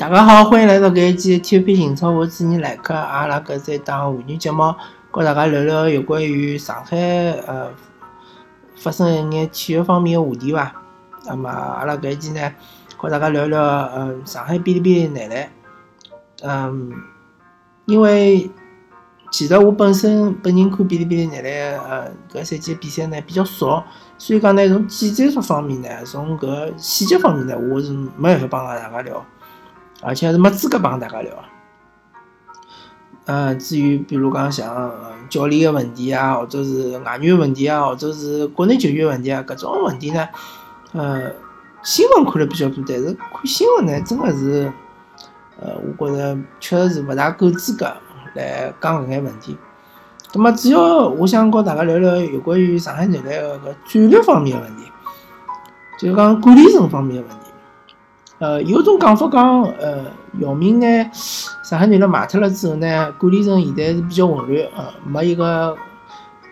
大家好，欢迎来到搿一期体育篇情操，我是主持人来客。阿拉搿是一档妇女节目，和大家聊聊有关于上海呃发生一眼体育方面的话题伐。那么阿拉搿一期呢，和大家聊聊呃上海哔哩哔哩男篮。嗯，因为其实我本身本人看哔哩哔哩男篮呃搿赛季比赛呢比较少，所以讲呢从技战术方面呢，从搿细节方面呢，我是没办法帮大家聊。而且是没资格帮大家聊，呃，至于比如讲像教练的问题啊，或者是外援问题啊，或者是国内球员问题啊，各种问题呢，呃，新闻看了比较多，但是看新闻呢，真的是，呃，我觉着确实是不大够资格来讲搿眼问题。那么主要我想和大家聊聊有关于上海男篮个搿战略方面的问题，就是讲管理层方面的问题。呃，有种讲法讲，呃，姚明呢，上海男篮卖脱了之后呢，管理层现在是比较混乱，呃，没一个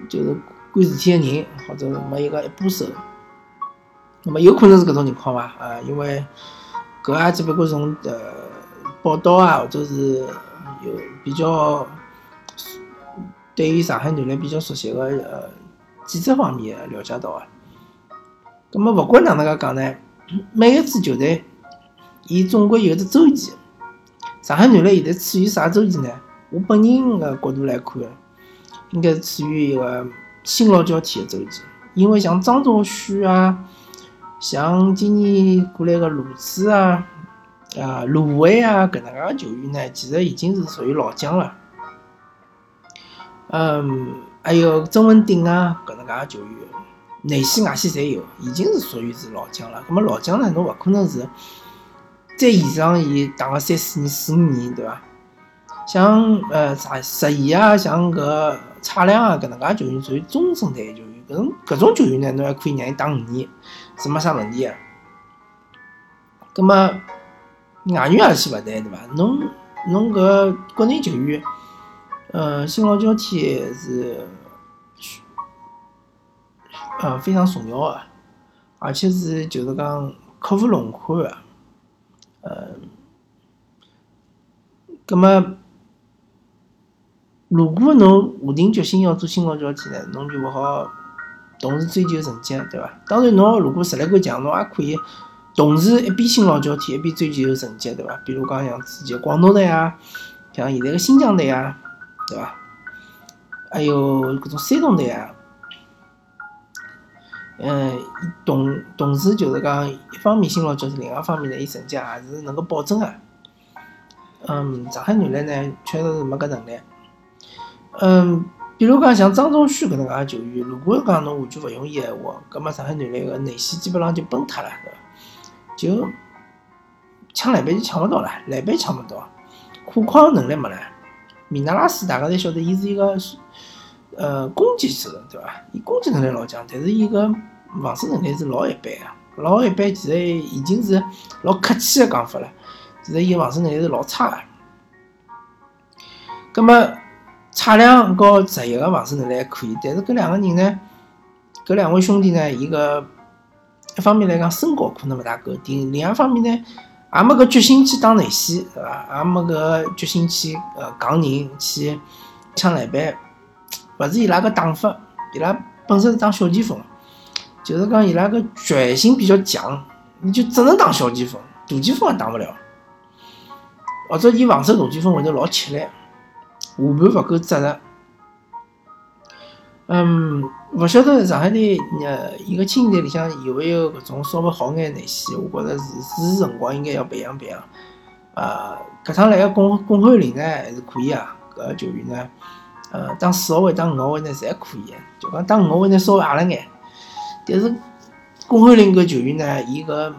就是管事体的人，或者是没一个一把手。那么有可能是搿种情况伐？啊，因为搿也只不过从呃报道啊，或者是有比较对于上海男篮比较熟悉的呃记者方面了解到啊。那么勿管哪能介讲呢，每一支球队。伊总归有只周期，上海男篮现在处于啥周期呢？我本人个角度来看，应该是处于一个新老交替的周期。因为像张兆旭啊，像今年过来个卢子啊、啊卢威啊搿能介球员呢，其实已经是属于老将了。嗯，还有曾文鼎啊搿能介球员，内线外线侪有，已经是属于是老将了。那么老将呢，侬勿可能是。再延长伊打个三四年、四五年，对伐？像呃啥石毅啊，像搿蔡亮啊，搿能介球员属于中生代球员。搿种搿种球员呢，侬还可以让伊打五年，是没啥问题个。葛末外援也先勿谈，对伐？侬侬搿国内球员，呃，新老交替是呃非常重要个，而且是就是讲克服轮换个。呃，葛么，如果侬下定决心要做新老交替呢，侬就勿好同时追求成绩，对伐？当然，侬如果实力够强，侬也可以同时一边新老交替，一边追求成绩，对伐？比如讲像之前广东队啊，像现在个新疆队啊，对伐？还有搿种山东队啊。嗯，同同时就是讲，一方面新老交替，另外一方面呢，伊成绩也是能够保证个。嗯，上海男篮呢，确实是没搿能力。嗯，比如讲像张宗旭搿能介球员，如果讲侬完全勿用伊闲话，葛末上海男篮个内线基本上就崩塌了，对伐？就抢篮板就抢勿到了，篮板抢勿到，护框能力没了。米纳拉斯大家侪晓得，伊是一个。呃，攻击手对伐？伊攻击能力老强，但是伊个防守能力是老一般个，老一般。其实已经是老客气个讲法了。其实伊防守能力是老差个。葛么，蔡亮和石一个防守能力还可以，但是搿两个人呢，搿两位兄弟呢，伊个一方面来讲身高可能勿大够，另另一方面呢，也没搿决心去打内线，对伐？也没搿决心去呃扛人去抢篮板。勿是伊拉个打法，伊拉本身是打小前锋，就是讲伊拉个决心比较强，你就只能打小前锋，大前锋也打勿了，或者伊防守大前锋会得老吃力，下盘勿够扎实。嗯，勿晓得上海队呃伊个青年队里向有没有搿种稍微好眼内线，我觉着是是辰光应该要培养培养。啊，搿趟来个巩巩汉林呢还是可以啊，搿球员呢。呃，打四号位、打五号位呢，侪可以。就讲打五号位呢，稍微矮了眼。但是龚汉林搿球员呢，伊个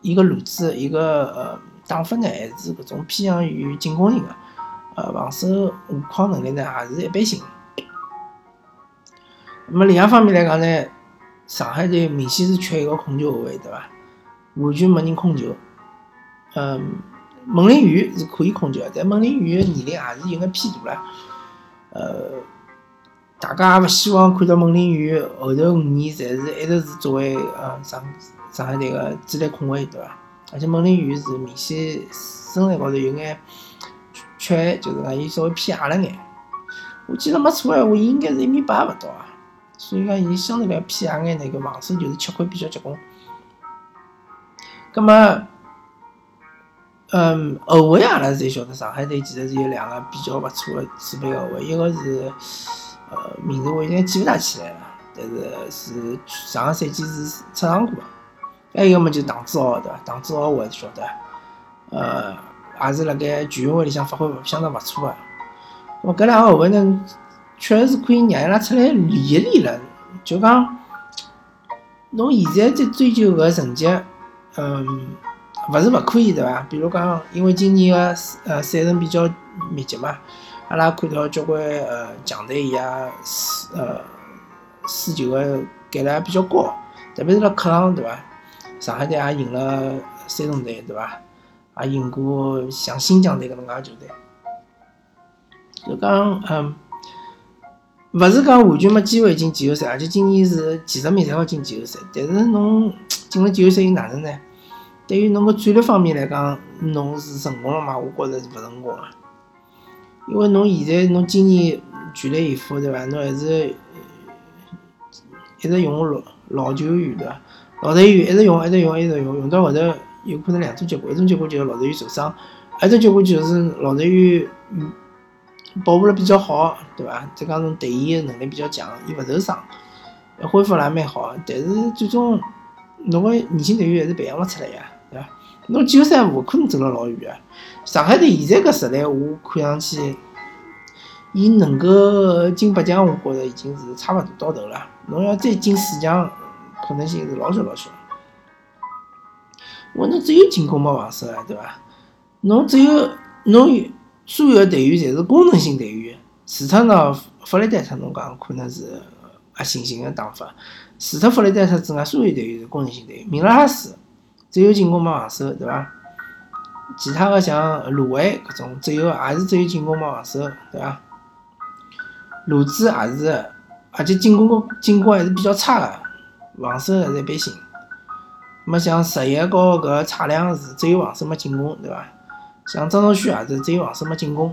伊个路子、伊个呃打法呢，还是搿种偏向于进攻型的。呃，防守护框能力呢，也是一般性。那么另一方面来讲呢，上海队明显是缺一个控球后卫，对伐？完全没人控球。嗯，孟林宇是可以控球，但孟林宇年龄也是有眼偏大了。呃，大家也勿希望看到孟林宇后头五年侪是一直是作为呃上上海队个主力控卫，对伐？而且孟林宇是明显身材高头有眼缺陷，就是讲伊稍微偏矮了眼。我记得没错闲话，伊应该是一米八勿到啊，所以讲伊相对来偏矮眼，那个防守就是吃亏比较结棍。葛么，嗯，后卫阿拉侪晓得，上海队其实是有两个比较勿错的储备后卫，一个是呃名字我现在记勿大起来了，但是是上个赛季是出场过的。还有一个么就唐志豪对伐？唐志豪我还是晓得，呃，也是辣盖全运会里向发挥相当勿错的。咾搿两个后卫呢，确实是可以让伊拉出来练一练了。就讲，侬现在在追求搿成绩。嗯，勿是勿可以对伐？比如讲，因为今年个呃赛程比较密集嘛，阿拉看到交关呃强队伊也输呃输球个概率也比较高，特别是辣客场对伐？上海队也赢了山东队对伐？也赢过像新疆队搿能介球队，就讲嗯，勿是讲完全没机会进季后赛，而且今年是几十名侪好进季后赛，但是侬进了季后赛又哪能呢？对于侬个战略方面来讲，侬是成功了吗？我觉着是勿成功个，因为侬现在侬今年全力以赴对伐？侬还是一直用老老球员对伐？老队员一直用，一直用，一直用，用到后头有可能两种结果，一种结果就是老队员受伤，一种结果就是老队员嗯保护了比较好，对伐？再加上队员能力比较强，伊勿受伤，恢复了也蛮好，但是最终侬个年轻队员还是培养勿出来呀。侬季后赛勿可能走了老远个。上海队现在搿实力，我看上去，伊能够进八强，我觉着已经是差勿多到头了。侬要再进四强，可能性是老小老小。我侬只有进攻没防守啊，对伐？侬只有侬所有队员侪是功能性队员，除脱呢弗雷戴特，侬讲可能是啊新型个打法。除脱弗雷戴特之外，所有队员是功能性队员。明拉哈斯。只有进攻没防守，对伐？其他的像卢威搿种，只有也是只有进攻没防守，对伐？卢兹也是，而且进攻进攻还是比较差的，防守还是一般性。么像十一和搿蔡亮是只有防守没进攻，对伐？像张兆旭也是只有防守没进攻。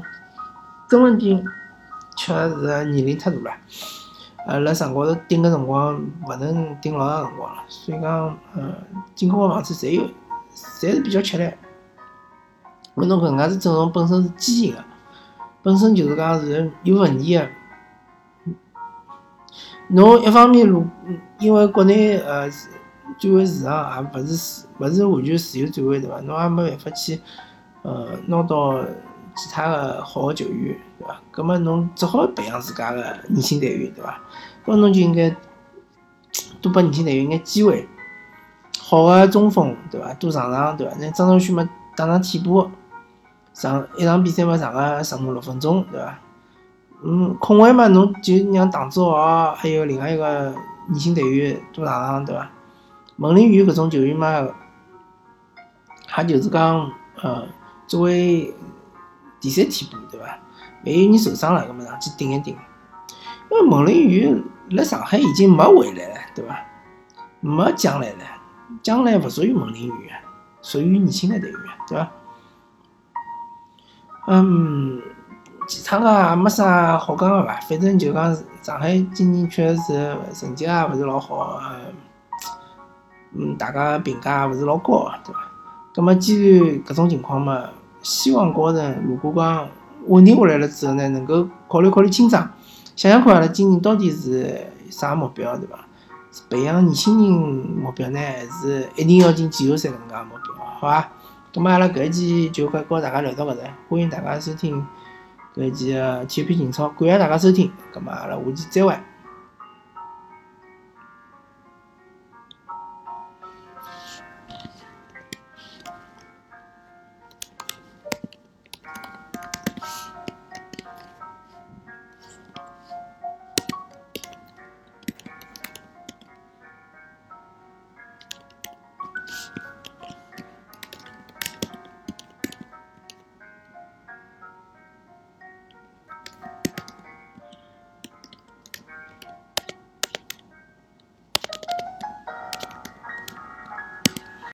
曾文鼎确实是年龄太大了，呃，辣场高头顶个辰光勿能顶老长辰光了，所以讲，呃，进攻个防守侪有，侪是比较吃力。因侬搿能介是阵容本身是畸形个，本身就是讲是有问题个。侬一方面，如因为国内呃转会市场也勿是勿是完全自由转会对伐？侬也没办法去呃拿到。其他的好的球员，对伐？葛么侬只好培养自家的年轻队员，对伐？搿侬就应该多拨年轻队员眼机会，好的中锋，对伐？多上场，对伐？那张兆旭嘛，打上替补，上一场比赛嘛，上个十五六分钟，对伐？嗯，控卫嘛，侬就让唐志豪还有另外一个年轻队员多上场，对伐？孟林宇搿种球员嘛，他就是讲，呃，作为第三替补对伐？万一有人受伤了，搿么上去顶一顶。因为孟林宇辣上海已经没未来了，对伐？没将来了，将来勿属于孟林宇，属于年轻的队员，对伐？嗯，其他个没啥好讲个伐？反正就讲上海今年确实是成绩也勿是老好，嗯，大家评价也勿是老高，对伐？葛么既然搿种情况嘛？希望高层如果讲稳定下来了之后呢，能够考虑考虑清爽，想想看阿拉今年到底是啥目标，对伐？是培养年轻人目标呢，还是一定要进季后赛搿能介目标？好伐？咁么阿拉搿一期就快和大家聊到搿搭，欢迎大家收听搿一期的体育频情操，感谢大家收听，咁么阿拉下期再会。